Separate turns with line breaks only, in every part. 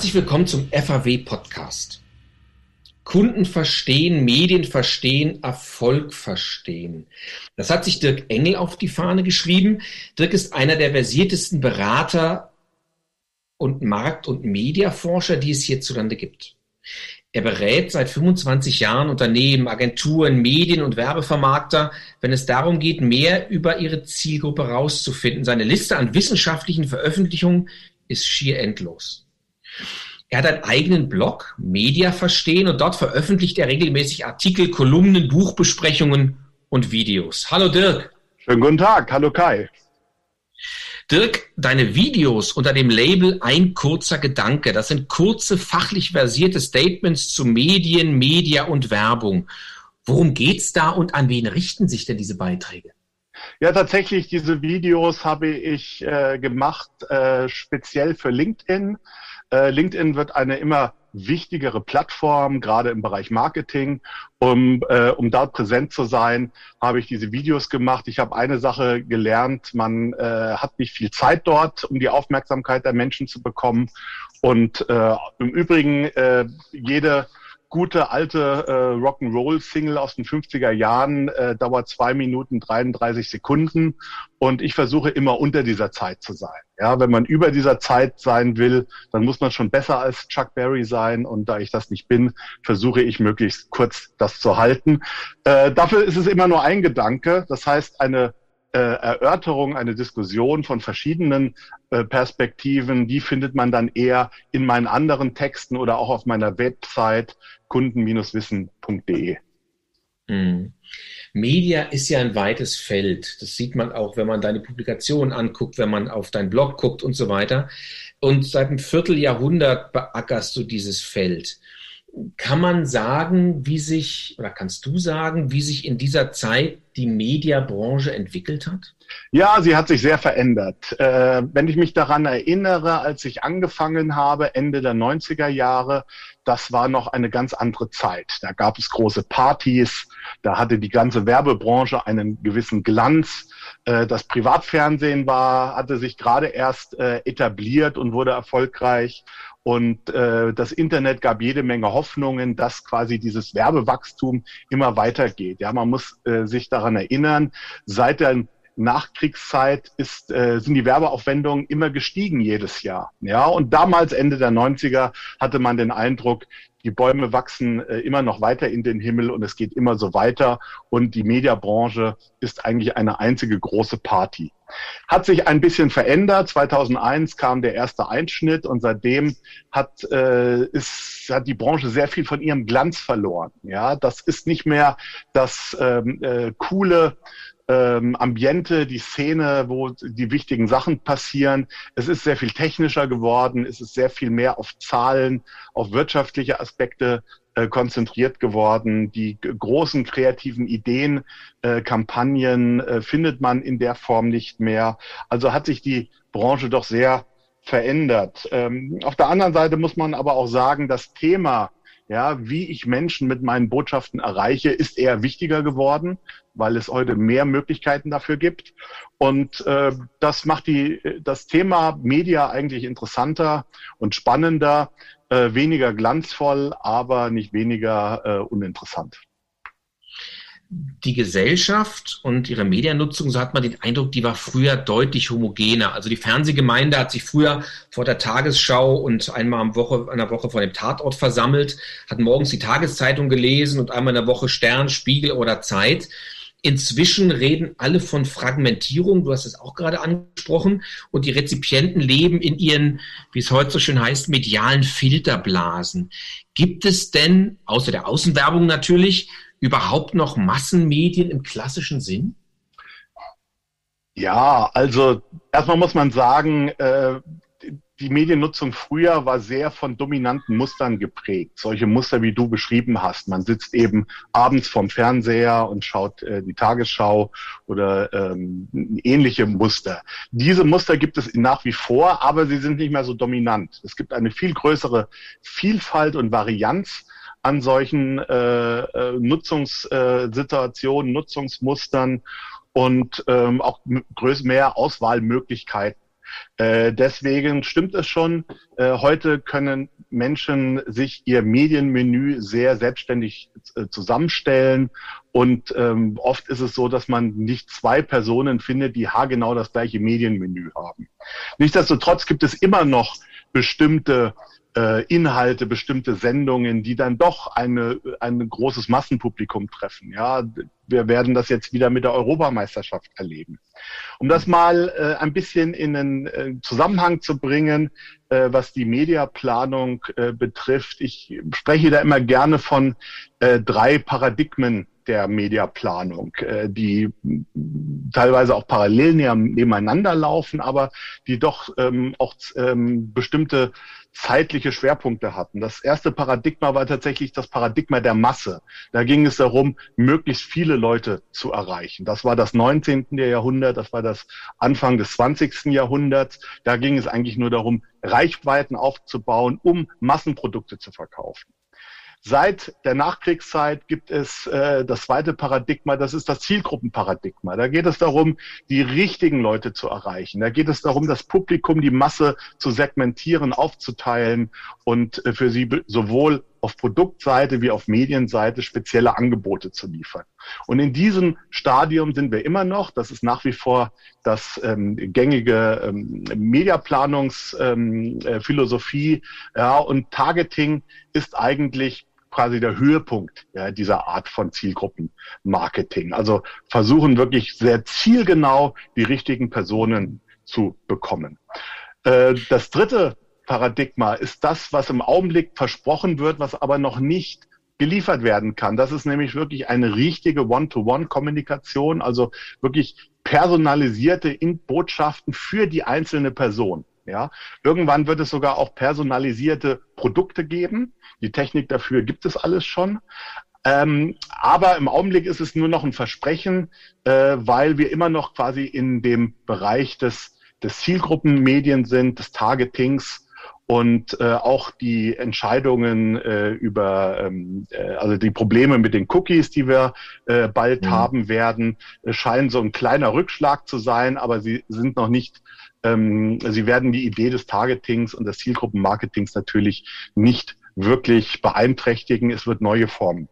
Herzlich willkommen zum FAW Podcast. Kunden verstehen, Medien verstehen, Erfolg verstehen. Das hat sich Dirk Engel auf die Fahne geschrieben. Dirk ist einer der versiertesten Berater und Markt- und Mediaforscher, die es hierzulande gibt. Er berät seit 25 Jahren Unternehmen, Agenturen, Medien und Werbevermarkter, wenn es darum geht, mehr über ihre Zielgruppe rauszufinden. Seine Liste an wissenschaftlichen Veröffentlichungen ist schier endlos. Er hat einen eigenen Blog, Media verstehen, und dort veröffentlicht er regelmäßig Artikel, Kolumnen, Buchbesprechungen und Videos. Hallo Dirk.
Schönen guten Tag. Hallo Kai.
Dirk, deine Videos unter dem Label Ein kurzer Gedanke, das sind kurze, fachlich versierte Statements zu Medien, Media und Werbung. Worum geht's da und an wen richten sich denn diese Beiträge?
Ja, tatsächlich, diese Videos habe ich äh, gemacht, äh, speziell für LinkedIn. Äh, LinkedIn wird eine immer wichtigere Plattform, gerade im Bereich Marketing. Um, äh, um dort präsent zu sein, habe ich diese Videos gemacht. Ich habe eine Sache gelernt, man äh, hat nicht viel Zeit dort, um die Aufmerksamkeit der Menschen zu bekommen. Und äh, im Übrigen, äh, jede gute alte äh, Rock'n'Roll-Single aus den 50er Jahren äh, dauert zwei Minuten 33 Sekunden und ich versuche immer unter dieser Zeit zu sein. Ja, wenn man über dieser Zeit sein will, dann muss man schon besser als Chuck Berry sein und da ich das nicht bin, versuche ich möglichst kurz das zu halten. Äh, dafür ist es immer nur ein Gedanke, das heißt eine Erörterung, eine Diskussion von verschiedenen äh, Perspektiven, die findet man dann eher in meinen anderen Texten oder auch auf meiner Website kunden-wissen.de.
Hm. Media ist ja ein weites Feld. Das sieht man auch, wenn man deine Publikationen anguckt, wenn man auf deinen Blog guckt und so weiter. Und seit einem Vierteljahrhundert beackerst du dieses Feld. Kann man sagen, wie sich, oder kannst du sagen, wie sich in dieser Zeit die Mediabranche entwickelt hat?
Ja, sie hat sich sehr verändert. Äh, wenn ich mich daran erinnere, als ich angefangen habe, Ende der 90er Jahre, das war noch eine ganz andere Zeit. Da gab es große Partys, da hatte die ganze Werbebranche einen gewissen Glanz. Äh, das Privatfernsehen war, hatte sich gerade erst äh, etabliert und wurde erfolgreich. Und äh, das Internet gab jede Menge Hoffnungen, dass quasi dieses Werbewachstum immer weitergeht. Ja, man muss äh, sich daran erinnern, seit der Nachkriegszeit ist, äh, sind die Werbeaufwendungen immer gestiegen jedes Jahr. Ja, und damals Ende der 90er hatte man den Eindruck, die Bäume wachsen äh, immer noch weiter in den Himmel und es geht immer so weiter und die Mediabranche ist eigentlich eine einzige große Party. Hat sich ein bisschen verändert. 2001 kam der erste Einschnitt und seitdem hat, äh, ist, hat die Branche sehr viel von ihrem Glanz verloren. Ja, das ist nicht mehr das ähm, äh, coole ähm, Ambiente, die Szene, wo die wichtigen Sachen passieren. Es ist sehr viel technischer geworden, es ist sehr viel mehr auf Zahlen, auf wirtschaftliche Aspekte äh, konzentriert geworden. Die großen kreativen Ideen, äh, Kampagnen äh, findet man in der Form nicht mehr. Also hat sich die Branche doch sehr verändert. Ähm, auf der anderen Seite muss man aber auch sagen, das Thema ja, wie ich Menschen mit meinen Botschaften erreiche, ist eher wichtiger geworden, weil es heute mehr Möglichkeiten dafür gibt. Und äh, das macht die, das Thema Media eigentlich interessanter und spannender, äh, weniger glanzvoll, aber nicht weniger äh, uninteressant
die Gesellschaft und ihre Mediennutzung, so hat man den Eindruck, die war früher deutlich homogener. Also die Fernsehgemeinde hat sich früher vor der Tagesschau und einmal am Woche, einer Woche vor dem Tatort versammelt, hat morgens die Tageszeitung gelesen und einmal in der Woche Stern, Spiegel oder Zeit. Inzwischen reden alle von Fragmentierung, du hast es auch gerade angesprochen, und die Rezipienten leben in ihren, wie es heute so schön heißt, medialen Filterblasen. Gibt es denn, außer der Außenwerbung natürlich, überhaupt noch Massenmedien im klassischen Sinn?
Ja, also erstmal muss man sagen, äh, die Mediennutzung früher war sehr von dominanten Mustern geprägt. Solche Muster, wie du beschrieben hast. Man sitzt eben abends vorm Fernseher und schaut äh, die Tagesschau oder ähm, ähnliche Muster. Diese Muster gibt es nach wie vor, aber sie sind nicht mehr so dominant. Es gibt eine viel größere Vielfalt und Varianz an solchen äh, äh, Nutzungssituationen, Nutzungsmustern und ähm, auch mehr Auswahlmöglichkeiten. Äh, deswegen stimmt es schon, äh, heute können Menschen sich ihr Medienmenü sehr selbstständig äh, zusammenstellen und ähm, oft ist es so, dass man nicht zwei Personen findet, die haargenau das gleiche Medienmenü haben. Nichtsdestotrotz gibt es immer noch bestimmte äh, Inhalte, bestimmte Sendungen, die dann doch eine, ein großes Massenpublikum treffen. Ja, wir werden das jetzt wieder mit der Europameisterschaft erleben. Um das mal äh, ein bisschen in einen äh, Zusammenhang zu bringen, äh, was die Mediaplanung äh, betrifft, ich spreche da immer gerne von äh, drei Paradigmen der Mediaplanung, äh, die teilweise auch parallel nebeneinander laufen, aber die doch ähm, auch ähm, bestimmte zeitliche Schwerpunkte hatten. Das erste Paradigma war tatsächlich das Paradigma der Masse. Da ging es darum, möglichst viele Leute zu erreichen. Das war das 19. Jahrhundert, das war das Anfang des 20. Jahrhunderts. Da ging es eigentlich nur darum, Reichweiten aufzubauen, um Massenprodukte zu verkaufen. Seit der Nachkriegszeit gibt es äh, das zweite Paradigma, das ist das Zielgruppenparadigma. Da geht es darum, die richtigen Leute zu erreichen. Da geht es darum, das Publikum, die Masse zu segmentieren, aufzuteilen und äh, für sie sowohl auf Produktseite wie auf Medienseite spezielle Angebote zu liefern. Und in diesem Stadium sind wir immer noch. Das ist nach wie vor das ähm, gängige ähm, Mediaplanungsphilosophie. Ähm, äh, ja, und Targeting ist eigentlich quasi der Höhepunkt ja, dieser Art von Zielgruppenmarketing. Also versuchen wirklich sehr zielgenau die richtigen Personen zu bekommen. Äh, das dritte Paradigma ist das, was im Augenblick versprochen wird, was aber noch nicht geliefert werden kann. Das ist nämlich wirklich eine richtige One-to-One-Kommunikation, also wirklich personalisierte Botschaften für die einzelne Person. Ja, irgendwann wird es sogar auch personalisierte Produkte geben. Die Technik dafür gibt es alles schon. Ähm, aber im Augenblick ist es nur noch ein Versprechen, äh, weil wir immer noch quasi in dem Bereich des, des Zielgruppenmedien sind, des Targetings und äh, auch die Entscheidungen äh, über, ähm, äh, also die Probleme mit den Cookies, die wir äh, bald mhm. haben werden, äh, scheinen so ein kleiner Rückschlag zu sein, aber sie sind noch nicht ähm, sie werden die Idee des Targetings und des Zielgruppenmarketings natürlich nicht wirklich beeinträchtigen. Es wird neue Formen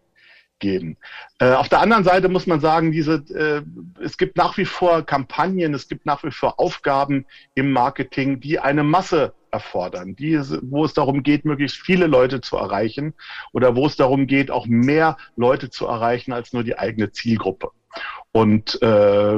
geben. Äh, auf der anderen Seite muss man sagen, diese, äh, es gibt nach wie vor Kampagnen, es gibt nach wie vor Aufgaben im Marketing, die eine Masse erfordern, die, wo es darum geht, möglichst viele Leute zu erreichen oder wo es darum geht, auch mehr Leute zu erreichen als nur die eigene Zielgruppe. Und äh,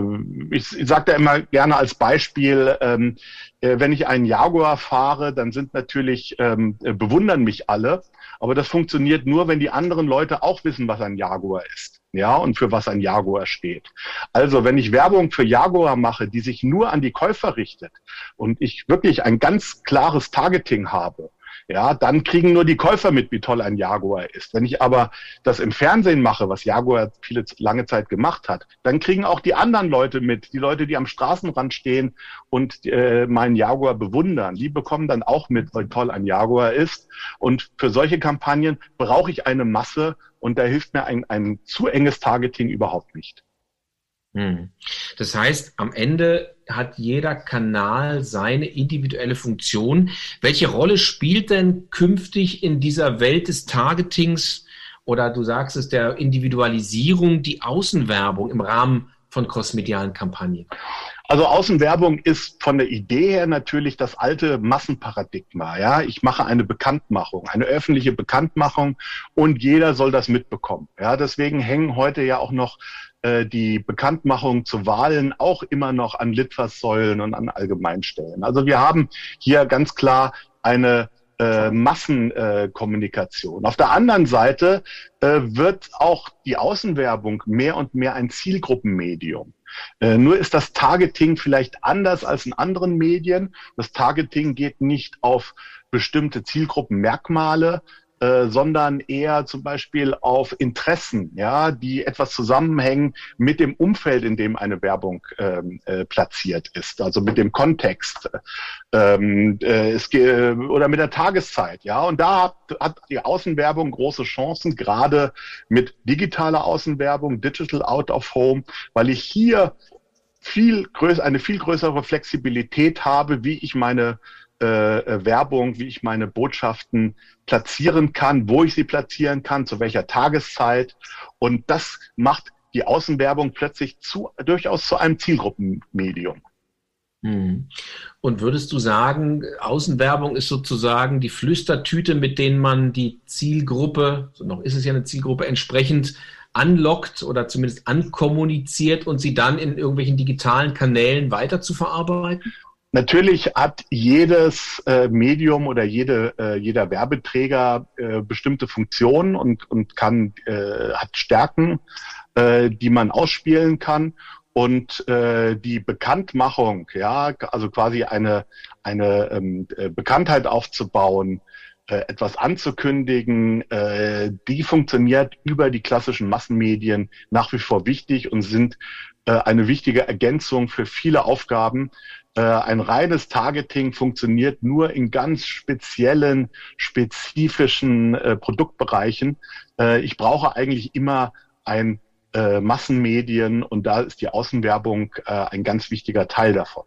ich, ich sage da immer gerne als Beispiel, ähm, äh, wenn ich einen Jaguar fahre, dann sind natürlich, ähm, bewundern mich alle, aber das funktioniert nur, wenn die anderen Leute auch wissen, was ein Jaguar ist ja, und für was ein Jaguar steht. Also, wenn ich Werbung für Jaguar mache, die sich nur an die Käufer richtet und ich wirklich ein ganz klares Targeting habe, ja, dann kriegen nur die Käufer mit, wie toll ein Jaguar ist. Wenn ich aber das im Fernsehen mache, was Jaguar viele lange Zeit gemacht hat, dann kriegen auch die anderen Leute mit, die Leute, die am Straßenrand stehen und äh, meinen Jaguar bewundern, die bekommen dann auch mit, wie toll ein Jaguar ist. Und für solche Kampagnen brauche ich eine Masse und da hilft mir ein, ein zu enges Targeting überhaupt nicht.
Hm. Das heißt, am Ende hat jeder Kanal seine individuelle Funktion. Welche Rolle spielt denn künftig in dieser Welt des Targetings oder du sagst es der Individualisierung die Außenwerbung im Rahmen von crossmedialen Kampagnen?
Also Außenwerbung ist von der Idee her natürlich das alte Massenparadigma. Ja, ich mache eine Bekanntmachung, eine öffentliche Bekanntmachung und jeder soll das mitbekommen. Ja, deswegen hängen heute ja auch noch die Bekanntmachung zu Wahlen auch immer noch an Litfaßsäulen und an Allgemeinstellen. Also wir haben hier ganz klar eine äh, Massenkommunikation. Äh, Auf der anderen Seite äh, wird auch die Außenwerbung mehr und mehr ein Zielgruppenmedium. Äh, nur ist das Targeting vielleicht anders als in anderen Medien. Das Targeting geht nicht auf bestimmte Zielgruppenmerkmale, äh, sondern eher zum Beispiel auf Interessen, ja, die etwas zusammenhängen mit dem Umfeld, in dem eine Werbung ähm, äh, platziert ist, also mit dem Kontext ähm, äh, es, oder mit der Tageszeit, ja. Und da hat, hat die Außenwerbung große Chancen, gerade mit digitaler Außenwerbung, Digital Out of Home, weil ich hier viel größer, eine viel größere Flexibilität habe, wie ich meine äh, äh, Werbung, wie ich meine Botschaften platzieren kann, wo ich sie platzieren kann, zu welcher Tageszeit. Und das macht die Außenwerbung plötzlich zu, durchaus zu einem Zielgruppenmedium.
Hm. Und würdest du sagen, Außenwerbung ist sozusagen die Flüstertüte, mit denen man die Zielgruppe, so noch ist es ja eine Zielgruppe, entsprechend anlockt oder zumindest ankommuniziert und sie dann in irgendwelchen digitalen Kanälen weiter zu verarbeiten?
Natürlich hat jedes äh, Medium oder jede, äh, jeder Werbeträger äh, bestimmte Funktionen und, und kann, äh, hat Stärken, äh, die man ausspielen kann. Und äh, die Bekanntmachung, ja, also quasi eine, eine ähm, äh, Bekanntheit aufzubauen, äh, etwas anzukündigen, äh, die funktioniert über die klassischen Massenmedien nach wie vor wichtig und sind äh, eine wichtige Ergänzung für viele Aufgaben. Äh, ein reines Targeting funktioniert nur in ganz speziellen, spezifischen äh, Produktbereichen. Äh, ich brauche eigentlich immer ein äh, Massenmedien und da ist die Außenwerbung äh, ein ganz wichtiger Teil davon.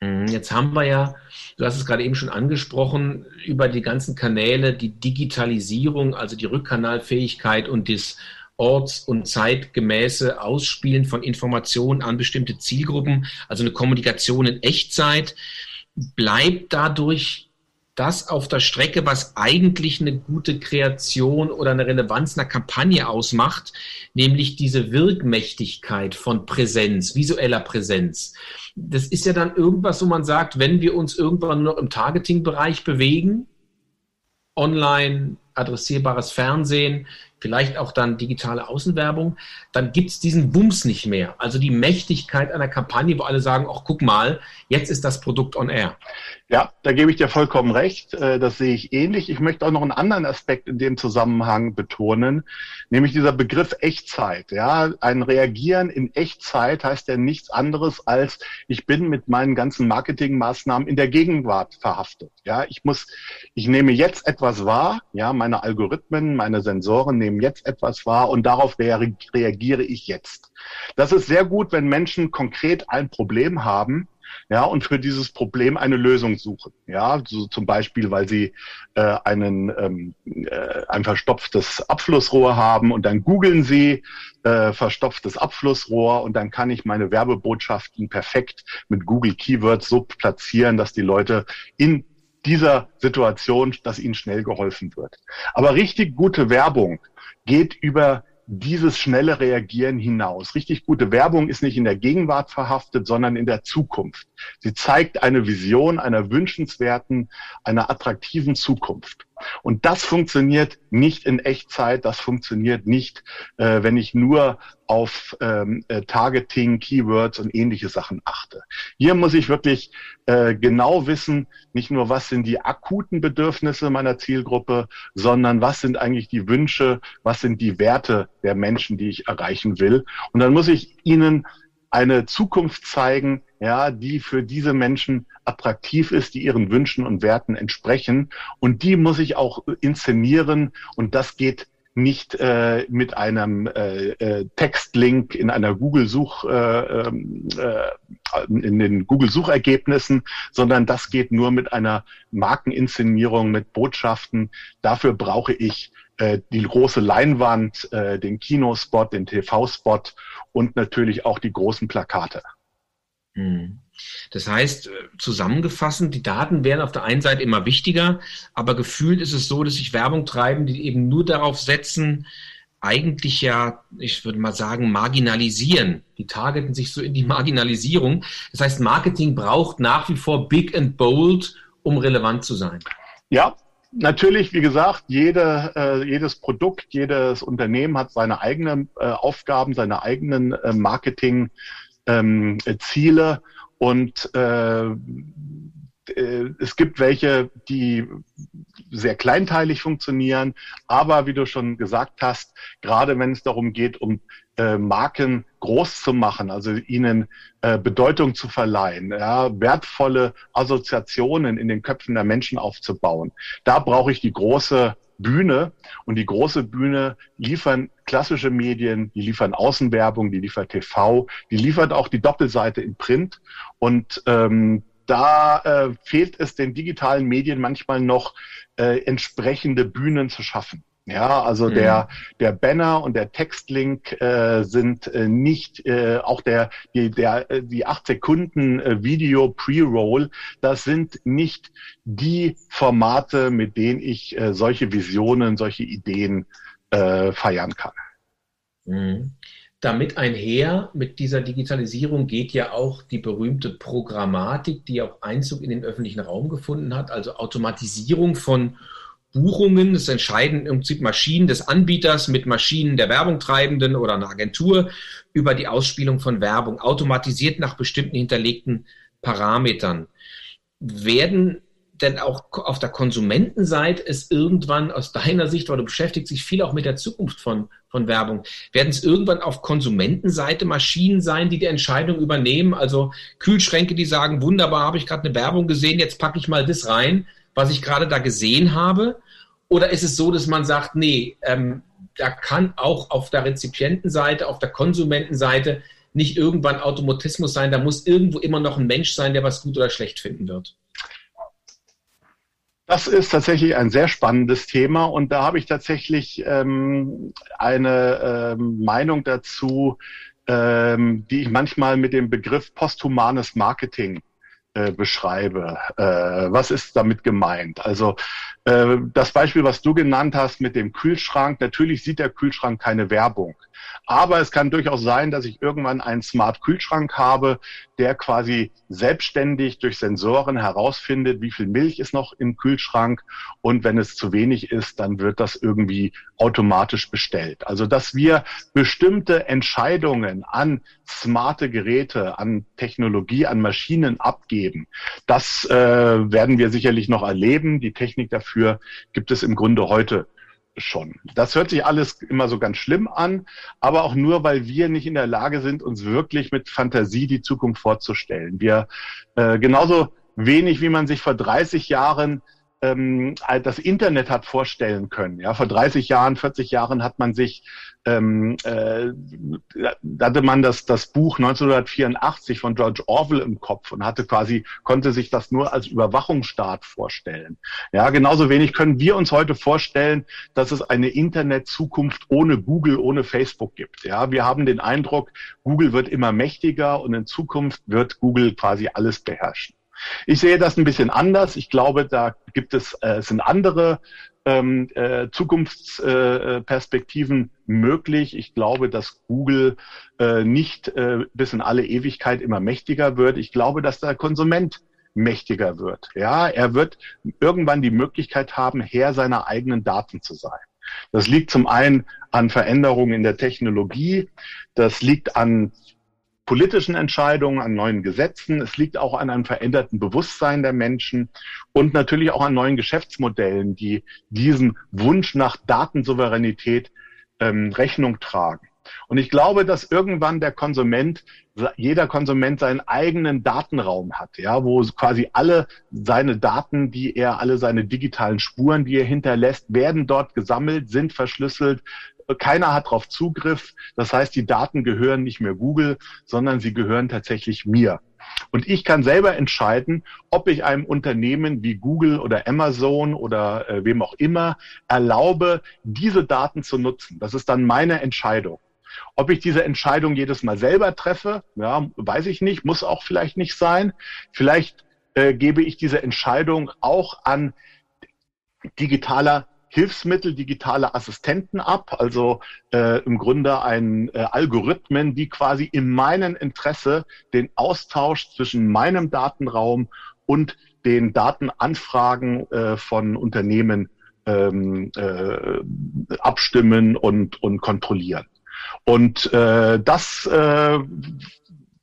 Mhm, jetzt haben wir ja, du hast es gerade eben schon angesprochen, über die ganzen Kanäle die Digitalisierung, also die Rückkanalfähigkeit und das orts- und zeitgemäße Ausspielen von Informationen an bestimmte Zielgruppen, also eine Kommunikation in Echtzeit. Bleibt dadurch das auf der Strecke, was eigentlich eine gute Kreation oder eine Relevanz einer Kampagne ausmacht, nämlich diese Wirkmächtigkeit von Präsenz, visueller Präsenz. Das ist ja dann irgendwas, wo man sagt, wenn wir uns irgendwann nur noch im Targeting-Bereich bewegen, online, adressierbares Fernsehen, vielleicht auch dann digitale Außenwerbung, dann gibt es diesen Bums nicht mehr. Also die Mächtigkeit einer Kampagne, wo alle sagen, ach guck mal, jetzt ist das Produkt on air.
Ja, da gebe ich dir vollkommen recht. Äh, das sehe ich ähnlich. Ich möchte auch noch einen anderen Aspekt in dem Zusammenhang betonen, nämlich dieser Begriff Echtzeit. Ja, ein Reagieren in Echtzeit heißt ja nichts anderes als, ich bin mit meinen ganzen Marketingmaßnahmen in der Gegenwart verhaftet. Ja, ich muss, ich nehme jetzt etwas wahr. Ja, meine Algorithmen, meine Sensoren nehmen jetzt etwas wahr und darauf reagiere ich jetzt. Das ist sehr gut, wenn Menschen konkret ein Problem haben ja, und für dieses Problem eine Lösung suchen. Ja, so zum Beispiel, weil sie äh, einen, ähm, äh, ein verstopftes Abflussrohr haben und dann googeln sie äh, verstopftes Abflussrohr und dann kann ich meine Werbebotschaften perfekt mit Google Keywords so platzieren, dass die Leute in dieser Situation, dass ihnen schnell geholfen wird. Aber richtig gute Werbung geht über dieses schnelle Reagieren hinaus. Richtig gute Werbung ist nicht in der Gegenwart verhaftet, sondern in der Zukunft. Sie zeigt eine Vision einer wünschenswerten, einer attraktiven Zukunft. Und das funktioniert nicht in Echtzeit, das funktioniert nicht, äh, wenn ich nur auf ähm, äh, Targeting, Keywords und ähnliche Sachen achte. Hier muss ich wirklich äh, genau wissen, nicht nur was sind die akuten Bedürfnisse meiner Zielgruppe, sondern was sind eigentlich die Wünsche, was sind die Werte der Menschen, die ich erreichen will. Und dann muss ich ihnen eine Zukunft zeigen, ja, die für diese Menschen attraktiv ist, die ihren Wünschen und Werten entsprechen. Und die muss ich auch inszenieren. Und das geht nicht äh, mit einem äh, äh, Textlink in einer Google-Such, äh, ähm, äh, in den Google-Suchergebnissen, sondern das geht nur mit einer Markeninszenierung, mit Botschaften. Dafür brauche ich äh, die große Leinwand, äh, den Kinospot, den TV-Spot und natürlich auch die großen Plakate.
Hm. Das heißt, äh, zusammengefasst, die Daten werden auf der einen Seite immer wichtiger, aber gefühlt ist es so, dass sich Werbung treiben, die eben nur darauf setzen, eigentlich ja, ich würde mal sagen, marginalisieren. Die targeten sich so in die Marginalisierung. Das heißt, Marketing braucht nach wie vor big and bold, um relevant zu sein.
Ja, natürlich, wie gesagt, jede, äh, jedes Produkt, jedes Unternehmen hat seine eigenen äh, Aufgaben, seine eigenen Marketing-Ziele ähm, und äh, äh, es gibt welche, die sehr kleinteilig funktionieren, aber wie du schon gesagt hast, gerade wenn es darum geht, um äh, Marken groß zu machen, also ihnen äh, Bedeutung zu verleihen, ja, wertvolle Assoziationen in den Köpfen der Menschen aufzubauen, da brauche ich die große Bühne und die große Bühne liefern klassische Medien, die liefern Außenwerbung, die liefert TV, die liefert auch die Doppelseite in Print und ähm, da äh, fehlt es den digitalen Medien manchmal noch äh, entsprechende Bühnen zu schaffen. Ja, also mhm. der der Banner und der Textlink äh, sind äh, nicht äh, auch der die der äh, die acht Sekunden äh, Video Pre-Roll. Das sind nicht die Formate, mit denen ich äh, solche Visionen, solche Ideen äh, feiern kann.
Mhm. Damit einher mit dieser Digitalisierung geht ja auch die berühmte Programmatik, die auch Einzug in den öffentlichen Raum gefunden hat, also Automatisierung von Buchungen. Es entscheiden im Prinzip Maschinen des Anbieters mit Maschinen der Werbungtreibenden oder einer Agentur über die Ausspielung von Werbung, automatisiert nach bestimmten hinterlegten Parametern. Werden denn auch auf der Konsumentenseite es irgendwann aus deiner Sicht, weil du beschäftigst dich viel auch mit der Zukunft von, von Werbung, werden es irgendwann auf Konsumentenseite Maschinen sein, die die Entscheidung übernehmen? Also Kühlschränke, die sagen, wunderbar, habe ich gerade eine Werbung gesehen, jetzt packe ich mal das rein was ich gerade da gesehen habe? Oder ist es so, dass man sagt, nee, ähm, da kann auch auf der Rezipientenseite, auf der Konsumentenseite nicht irgendwann Automatismus sein, da muss irgendwo immer noch ein Mensch sein, der was gut oder schlecht finden wird?
Das ist tatsächlich ein sehr spannendes Thema und da habe ich tatsächlich ähm, eine ähm, Meinung dazu, ähm, die ich manchmal mit dem Begriff posthumanes Marketing äh, beschreibe. Äh, was ist damit gemeint? Also äh, das Beispiel, was du genannt hast mit dem Kühlschrank, natürlich sieht der Kühlschrank keine Werbung. Aber es kann durchaus sein, dass ich irgendwann einen Smart-Kühlschrank habe, der quasi selbstständig durch Sensoren herausfindet, wie viel Milch ist noch im Kühlschrank. Und wenn es zu wenig ist, dann wird das irgendwie automatisch bestellt. Also, dass wir bestimmte Entscheidungen an smarte Geräte, an Technologie, an Maschinen abgeben, das äh, werden wir sicherlich noch erleben. Die Technik dafür gibt es im Grunde heute schon. Das hört sich alles immer so ganz schlimm an, aber auch nur, weil wir nicht in der Lage sind, uns wirklich mit Fantasie die Zukunft vorzustellen. Wir äh, genauso wenig, wie man sich vor 30 Jahren ähm, das Internet hat vorstellen können. Ja, vor 30 Jahren, 40 Jahren hat man sich ähm, äh, hatte man das, das Buch 1984 von George Orwell im Kopf und hatte quasi, konnte sich das nur als Überwachungsstaat vorstellen. Ja, genauso wenig können wir uns heute vorstellen, dass es eine Internet-Zukunft ohne Google, ohne Facebook gibt. Ja, wir haben den Eindruck, Google wird immer mächtiger und in Zukunft wird Google quasi alles beherrschen. Ich sehe das ein bisschen anders. Ich glaube, da gibt es, äh, sind andere ähm, äh, Zukunftsperspektiven äh, möglich. Ich glaube, dass Google äh, nicht äh, bis in alle Ewigkeit immer mächtiger wird. Ich glaube, dass der Konsument mächtiger wird. Ja, er wird irgendwann die Möglichkeit haben, Herr seiner eigenen Daten zu sein. Das liegt zum einen an Veränderungen in der Technologie. Das liegt an politischen Entscheidungen, an neuen Gesetzen. Es liegt auch an einem veränderten Bewusstsein der Menschen und natürlich auch an neuen Geschäftsmodellen, die diesen Wunsch nach Datensouveränität ähm, Rechnung tragen. Und ich glaube, dass irgendwann der Konsument, jeder Konsument seinen eigenen Datenraum hat, ja, wo quasi alle seine Daten, die er, alle seine digitalen Spuren, die er hinterlässt, werden dort gesammelt, sind verschlüsselt, keiner hat darauf Zugriff. Das heißt, die Daten gehören nicht mehr Google, sondern sie gehören tatsächlich mir. Und ich kann selber entscheiden, ob ich einem Unternehmen wie Google oder Amazon oder äh, wem auch immer erlaube, diese Daten zu nutzen. Das ist dann meine Entscheidung. Ob ich diese Entscheidung jedes Mal selber treffe, ja, weiß ich nicht, muss auch vielleicht nicht sein. Vielleicht äh, gebe ich diese Entscheidung auch an digitaler Hilfsmittel, digitale Assistenten ab, also äh, im Grunde ein äh, Algorithmen, die quasi in meinem Interesse den Austausch zwischen meinem Datenraum und den Datenanfragen äh, von Unternehmen ähm, äh, abstimmen und, und kontrollieren. Und äh, das äh,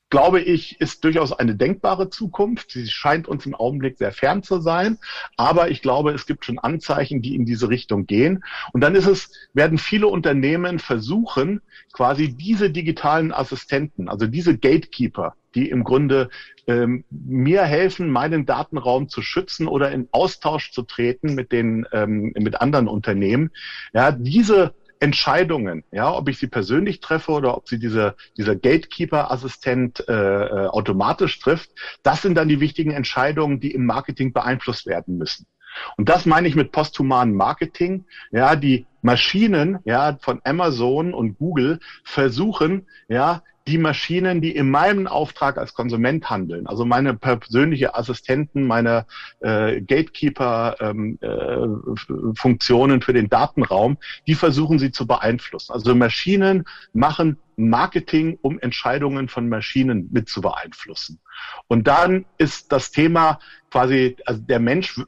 glaube ich, ist durchaus eine denkbare Zukunft. Sie scheint uns im Augenblick sehr fern zu sein, aber ich glaube, es gibt schon Anzeichen, die in diese Richtung gehen. Und dann ist es, werden viele Unternehmen versuchen, quasi diese digitalen Assistenten, also diese Gatekeeper, die im Grunde ähm, mir helfen, meinen Datenraum zu schützen oder in Austausch zu treten mit den ähm, mit anderen Unternehmen. Ja, diese Entscheidungen, ja, ob ich sie persönlich treffe oder ob sie dieser dieser Gatekeeper-Assistent äh, äh, automatisch trifft, das sind dann die wichtigen Entscheidungen, die im Marketing beeinflusst werden müssen. Und das meine ich mit posthumanem Marketing. Ja, die Maschinen, ja, von Amazon und Google versuchen, ja, die Maschinen, die in meinem Auftrag als Konsument handeln, also meine persönliche Assistenten, meine äh, Gatekeeper-Funktionen ähm, äh, für den Datenraum, die versuchen sie zu beeinflussen. Also Maschinen machen Marketing, um Entscheidungen von Maschinen mit zu beeinflussen. Und dann ist das Thema quasi, also der Mensch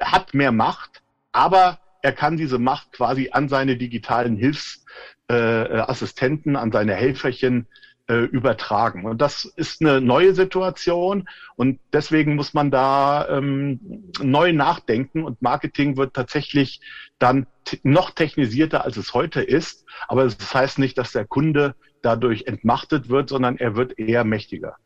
hat mehr Macht, aber er kann diese Macht quasi an seine digitalen Hilfsassistenten, äh, an seine Helferchen äh, übertragen. Und das ist eine neue Situation und deswegen muss man da ähm, neu nachdenken und Marketing wird tatsächlich dann noch technisierter, als es heute ist. Aber das heißt nicht, dass der Kunde dadurch entmachtet wird, sondern er wird eher mächtiger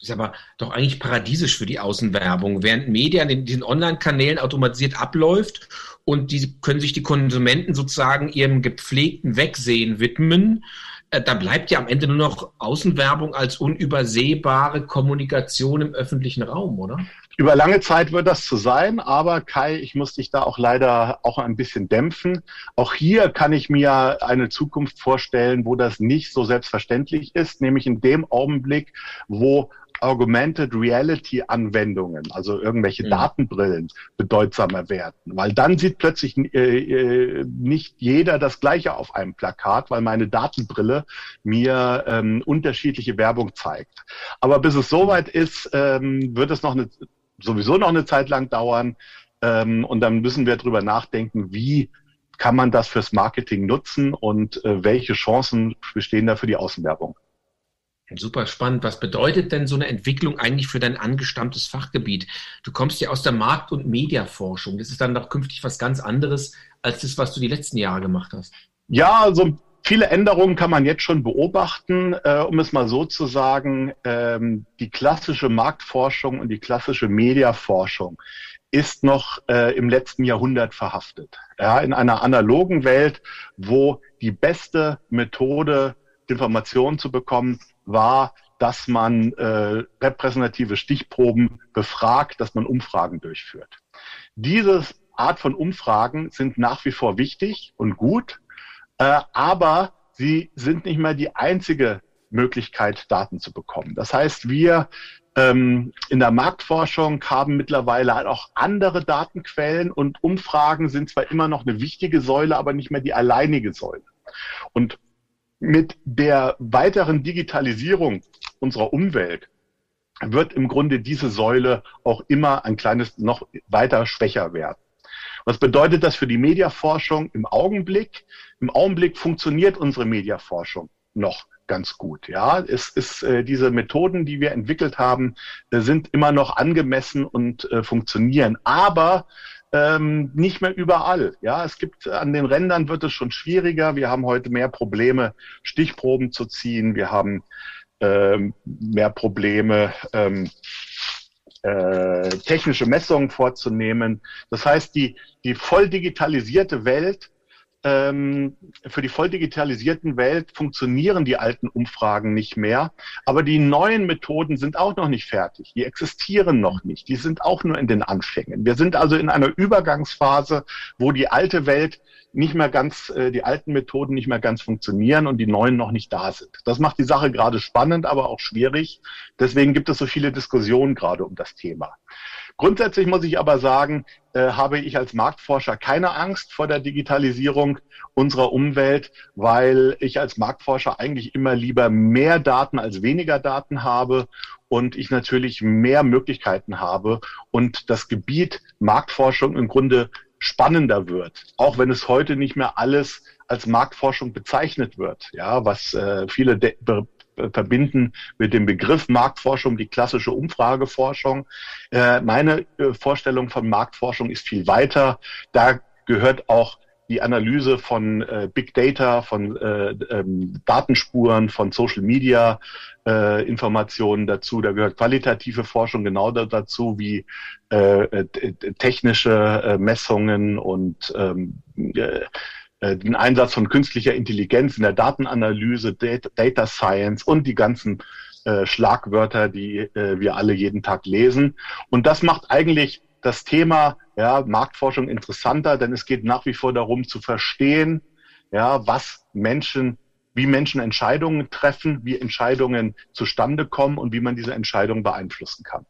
ist aber doch eigentlich paradiesisch für die Außenwerbung, während Medien in diesen Online-Kanälen automatisiert abläuft und die können sich die Konsumenten sozusagen ihrem gepflegten Wegsehen widmen. Äh, da bleibt ja am Ende nur noch Außenwerbung als unübersehbare Kommunikation im öffentlichen Raum, oder?
Über lange Zeit wird das zu sein, aber Kai, ich muss dich da auch leider auch ein bisschen dämpfen. Auch hier kann ich mir eine Zukunft vorstellen, wo das nicht so selbstverständlich ist, nämlich in dem Augenblick, wo Augmented Reality Anwendungen, also irgendwelche mhm. Datenbrillen, bedeutsamer werden. Weil dann sieht plötzlich äh, äh, nicht jeder das Gleiche auf einem Plakat, weil meine Datenbrille mir ähm, unterschiedliche Werbung zeigt. Aber bis es soweit ist, ähm, wird es noch eine, sowieso noch eine Zeit lang dauern. Ähm, und dann müssen wir drüber nachdenken, wie kann man das fürs Marketing nutzen und äh, welche Chancen bestehen da für die Außenwerbung.
Super spannend. Was bedeutet denn so eine Entwicklung eigentlich für dein angestammtes Fachgebiet? Du kommst ja aus der Markt- und Mediaforschung. Das ist dann doch künftig was ganz anderes als das, was du die letzten Jahre gemacht hast.
Ja, also viele Änderungen kann man jetzt schon beobachten. Äh, um es mal so zu sagen, ähm, die klassische Marktforschung und die klassische Mediaforschung ist noch äh, im letzten Jahrhundert verhaftet. Ja, in einer analogen Welt, wo die beste Methode, Informationen zu bekommen, war, dass man äh, repräsentative Stichproben befragt, dass man Umfragen durchführt. Diese Art von Umfragen sind nach wie vor wichtig und gut, äh, aber sie sind nicht mehr die einzige Möglichkeit, Daten zu bekommen. Das heißt, wir ähm, in der Marktforschung haben mittlerweile auch andere Datenquellen und Umfragen sind zwar immer noch eine wichtige Säule, aber nicht mehr die alleinige Säule. Und mit der weiteren Digitalisierung unserer Umwelt wird im Grunde diese Säule auch immer ein kleines noch weiter schwächer werden. Was bedeutet das für die Mediaforschung im Augenblick? Im Augenblick funktioniert unsere Mediaforschung noch ganz gut. Ja, es ist äh, diese Methoden, die wir entwickelt haben, äh, sind immer noch angemessen und äh, funktionieren. Aber ähm, nicht mehr überall. Ja, es gibt an den Rändern wird es schon schwieriger. Wir haben heute mehr Probleme, Stichproben zu ziehen. Wir haben ähm, mehr Probleme, ähm, äh, technische Messungen vorzunehmen. Das heißt, die, die voll digitalisierte Welt ähm, für die voll digitalisierten Welt funktionieren die alten Umfragen nicht mehr. Aber die neuen Methoden sind auch noch nicht fertig. Die existieren noch nicht. Die sind auch nur in den Anfängen. Wir sind also in einer Übergangsphase, wo die alte Welt nicht mehr ganz, äh, die alten Methoden nicht mehr ganz funktionieren und die neuen noch nicht da sind. Das macht die Sache gerade spannend, aber auch schwierig. Deswegen gibt es so viele Diskussionen gerade um das Thema. Grundsätzlich muss ich aber sagen, äh, habe ich als Marktforscher keine Angst vor der Digitalisierung unserer Umwelt, weil ich als Marktforscher eigentlich immer lieber mehr Daten als weniger Daten habe und ich natürlich mehr Möglichkeiten habe und das Gebiet Marktforschung im Grunde spannender wird, auch wenn es heute nicht mehr alles als Marktforschung bezeichnet wird, ja, was äh, viele verbinden mit dem Begriff Marktforschung die klassische Umfrageforschung. Äh, meine äh, Vorstellung von Marktforschung ist viel weiter. Da gehört auch die Analyse von äh, Big Data, von äh, ähm, Datenspuren, von Social Media äh, Informationen dazu. Da gehört qualitative Forschung genau dazu wie äh, technische Messungen und ähm, äh, äh, den Einsatz von künstlicher Intelligenz in der Datenanalyse, Data, Data Science und die ganzen äh, Schlagwörter, die äh, wir alle jeden Tag lesen. Und das macht eigentlich das Thema ja, Marktforschung interessanter, denn es geht nach wie vor darum zu verstehen, ja, was Menschen, wie Menschen Entscheidungen treffen, wie Entscheidungen zustande kommen und wie man diese Entscheidungen beeinflussen kann.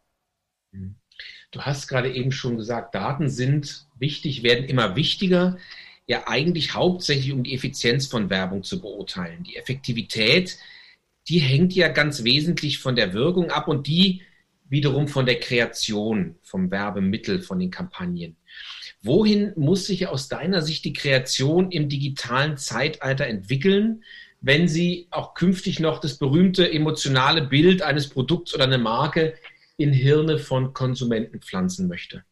Du hast gerade eben schon gesagt, Daten sind wichtig, werden immer wichtiger, ja eigentlich hauptsächlich um die Effizienz von Werbung zu beurteilen. Die Effektivität, die hängt ja ganz wesentlich von der Wirkung ab und die wiederum von der Kreation, vom Werbemittel, von den Kampagnen. Wohin muss sich aus deiner Sicht die Kreation im digitalen Zeitalter entwickeln, wenn sie auch künftig noch das berühmte emotionale Bild eines Produkts oder einer Marke in Hirne von Konsumenten pflanzen möchte?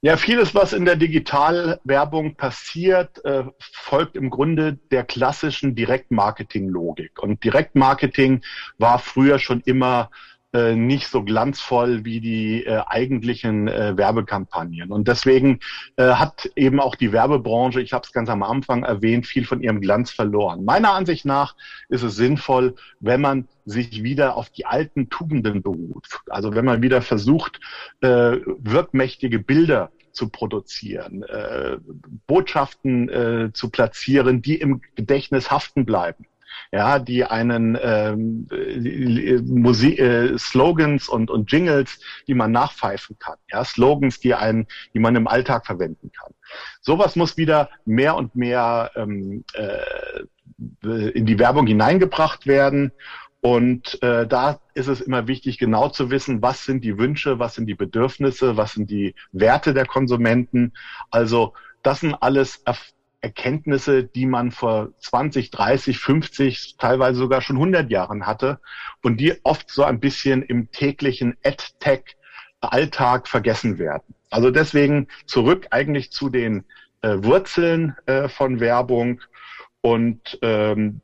Ja, vieles, was in der Digitalwerbung passiert, äh, folgt im Grunde der klassischen Direktmarketing-Logik. Und Direktmarketing war früher schon immer äh, nicht so glanzvoll wie die äh, eigentlichen äh, Werbekampagnen. Und deswegen äh, hat eben auch die Werbebranche, ich habe es ganz am Anfang erwähnt, viel von ihrem Glanz verloren. Meiner Ansicht nach ist es sinnvoll, wenn man sich wieder auf die alten Tugenden beruht. Also wenn man wieder versucht, äh, wirkmächtige Bilder zu produzieren, äh, Botschaften äh, zu platzieren, die im Gedächtnis haften bleiben ja, die einen ähm, äh, Musik, äh, Slogans und, und Jingles, die man nachpfeifen kann, ja, Slogans, die einen, die man im Alltag verwenden kann. Sowas muss wieder mehr und mehr ähm, äh, in die Werbung hineingebracht werden. Und äh, da ist es immer wichtig, genau zu wissen, was sind die Wünsche, was sind die Bedürfnisse, was sind die Werte der Konsumenten. Also das sind alles Erkenntnisse, die man vor 20, 30, 50, teilweise sogar schon 100 Jahren hatte und die oft so ein bisschen im täglichen AdTech-Alltag vergessen werden. Also deswegen zurück eigentlich zu den äh, Wurzeln äh, von Werbung und ähm,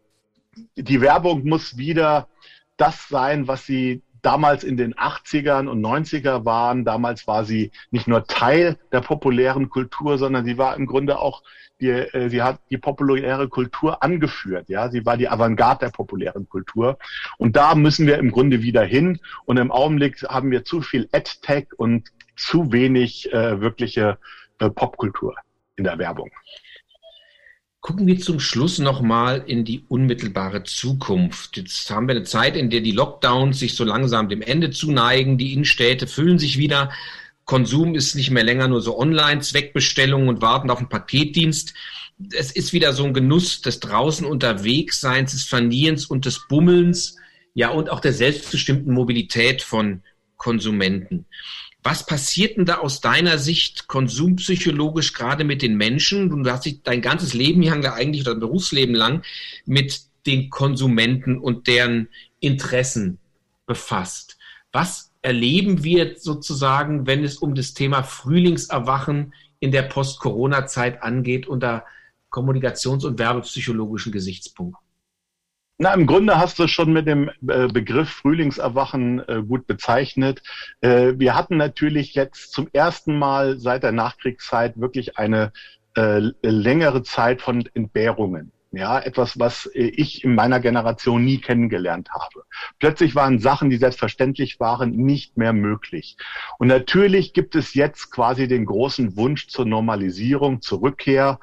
die Werbung muss wieder das sein, was sie damals in den 80ern und 90er waren. Damals war sie nicht nur Teil der populären Kultur, sondern sie war im Grunde auch die, äh, sie hat die populäre Kultur angeführt. Ja, sie war die Avantgarde der populären Kultur. Und da müssen wir im Grunde wieder hin. Und im Augenblick haben wir zu viel AdTech und zu wenig äh, wirkliche äh, Popkultur in der Werbung.
Gucken wir zum Schluss nochmal in die unmittelbare Zukunft. Jetzt haben wir eine Zeit, in der die Lockdowns sich so langsam dem Ende zuneigen. Die Innenstädte füllen sich wieder. Konsum ist nicht mehr länger nur so Online-Zweckbestellungen und Warten auf einen Paketdienst. Es ist wieder so ein Genuss des draußen unterwegsseins, des Vernierens und des Bummelns, ja, und auch der selbstbestimmten Mobilität von Konsumenten. Was passiert denn da aus deiner Sicht konsumpsychologisch gerade mit den Menschen? Du hast dich dein ganzes Leben lang eigentlich oder Berufsleben lang mit den Konsumenten und deren Interessen befasst. Was erleben wir sozusagen, wenn es um das Thema Frühlingserwachen in der Post-Corona-Zeit angeht, unter kommunikations- und werbepsychologischen Gesichtspunkten?
Na, im Grunde hast du schon mit dem äh, Begriff Frühlingserwachen äh, gut bezeichnet. Äh, wir hatten natürlich jetzt zum ersten Mal seit der Nachkriegszeit wirklich eine längere Zeit von Entbehrungen. Ja, etwas, was ich in meiner Generation nie kennengelernt habe. Plötzlich waren Sachen, die selbstverständlich waren, nicht mehr möglich. Und natürlich gibt es jetzt quasi den großen Wunsch zur Normalisierung, zur Rückkehr.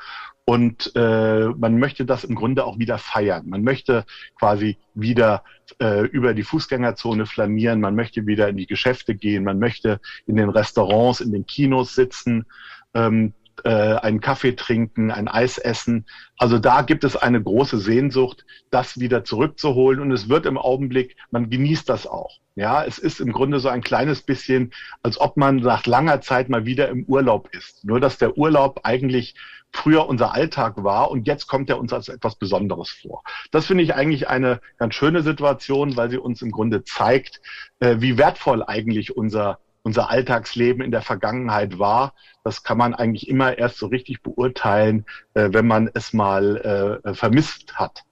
Und äh, man möchte das im Grunde auch wieder feiern. Man möchte quasi wieder äh, über die Fußgängerzone flanieren. Man möchte wieder in die Geschäfte gehen. Man möchte in den Restaurants, in den Kinos sitzen. Ähm, äh, einen Kaffee trinken, ein Eis essen. Also da gibt es eine große Sehnsucht, das wieder zurückzuholen. Und es wird im Augenblick, man genießt das auch. Ja, es ist im Grunde so ein kleines bisschen, als ob man nach langer Zeit mal wieder im Urlaub ist. Nur dass der Urlaub eigentlich früher unser Alltag war und jetzt kommt er uns als etwas Besonderes vor. Das finde ich eigentlich eine ganz schöne Situation, weil sie uns im Grunde zeigt, äh, wie wertvoll eigentlich unser unser Alltagsleben in der Vergangenheit war. Das kann man eigentlich immer erst so richtig beurteilen, äh, wenn man es mal äh, vermisst hat.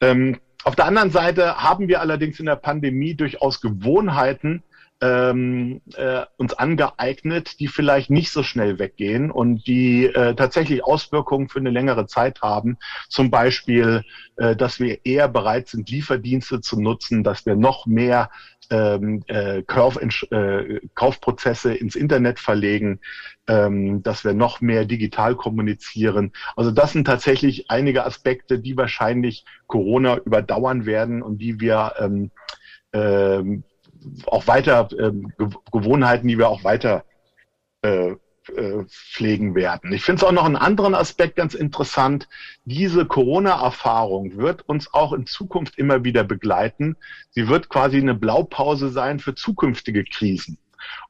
Ähm, auf der anderen Seite haben wir allerdings in der Pandemie durchaus Gewohnheiten, ähm, äh, uns angeeignet, die vielleicht nicht so schnell weggehen und die äh, tatsächlich Auswirkungen für eine längere Zeit haben. Zum Beispiel, äh, dass wir eher bereit sind, Lieferdienste zu nutzen, dass wir noch mehr ähm, äh, Kauf, äh, Kaufprozesse ins Internet verlegen, ähm, dass wir noch mehr digital kommunizieren. Also das sind tatsächlich einige Aspekte, die wahrscheinlich Corona überdauern werden und die wir ähm, ähm, auch weiter ähm, Gewohnheiten, die wir auch weiter äh, äh, pflegen werden. Ich finde es auch noch einen anderen Aspekt ganz interessant. Diese Corona-Erfahrung wird uns auch in Zukunft immer wieder begleiten. Sie wird quasi eine Blaupause sein für zukünftige Krisen.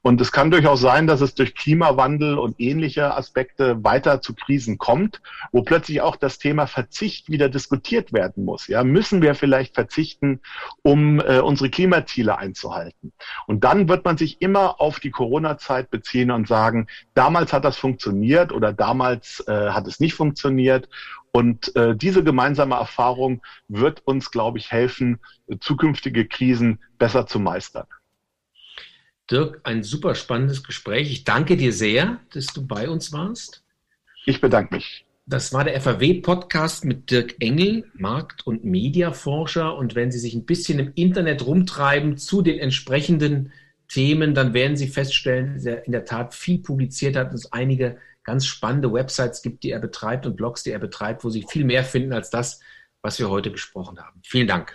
Und es kann durchaus sein, dass es durch Klimawandel und ähnliche Aspekte weiter zu Krisen kommt, wo plötzlich auch das Thema Verzicht wieder diskutiert werden muss. Ja, müssen wir vielleicht verzichten, um äh, unsere Klimaziele einzuhalten? Und dann wird man sich immer auf die Corona-Zeit beziehen und sagen, damals hat das funktioniert oder damals äh, hat es nicht funktioniert. Und äh, diese gemeinsame Erfahrung wird uns, glaube ich, helfen, zukünftige Krisen besser zu meistern.
Dirk, ein super spannendes Gespräch. Ich danke dir sehr, dass du bei uns warst.
Ich bedanke mich.
Das war der FAW-Podcast mit Dirk Engel, Markt- und Mediaforscher. Und wenn Sie sich ein bisschen im Internet rumtreiben zu den entsprechenden Themen, dann werden Sie feststellen, dass er in der Tat viel publiziert hat und es einige ganz spannende Websites gibt, die er betreibt und Blogs, die er betreibt, wo Sie viel mehr finden als das, was wir heute besprochen haben. Vielen Dank.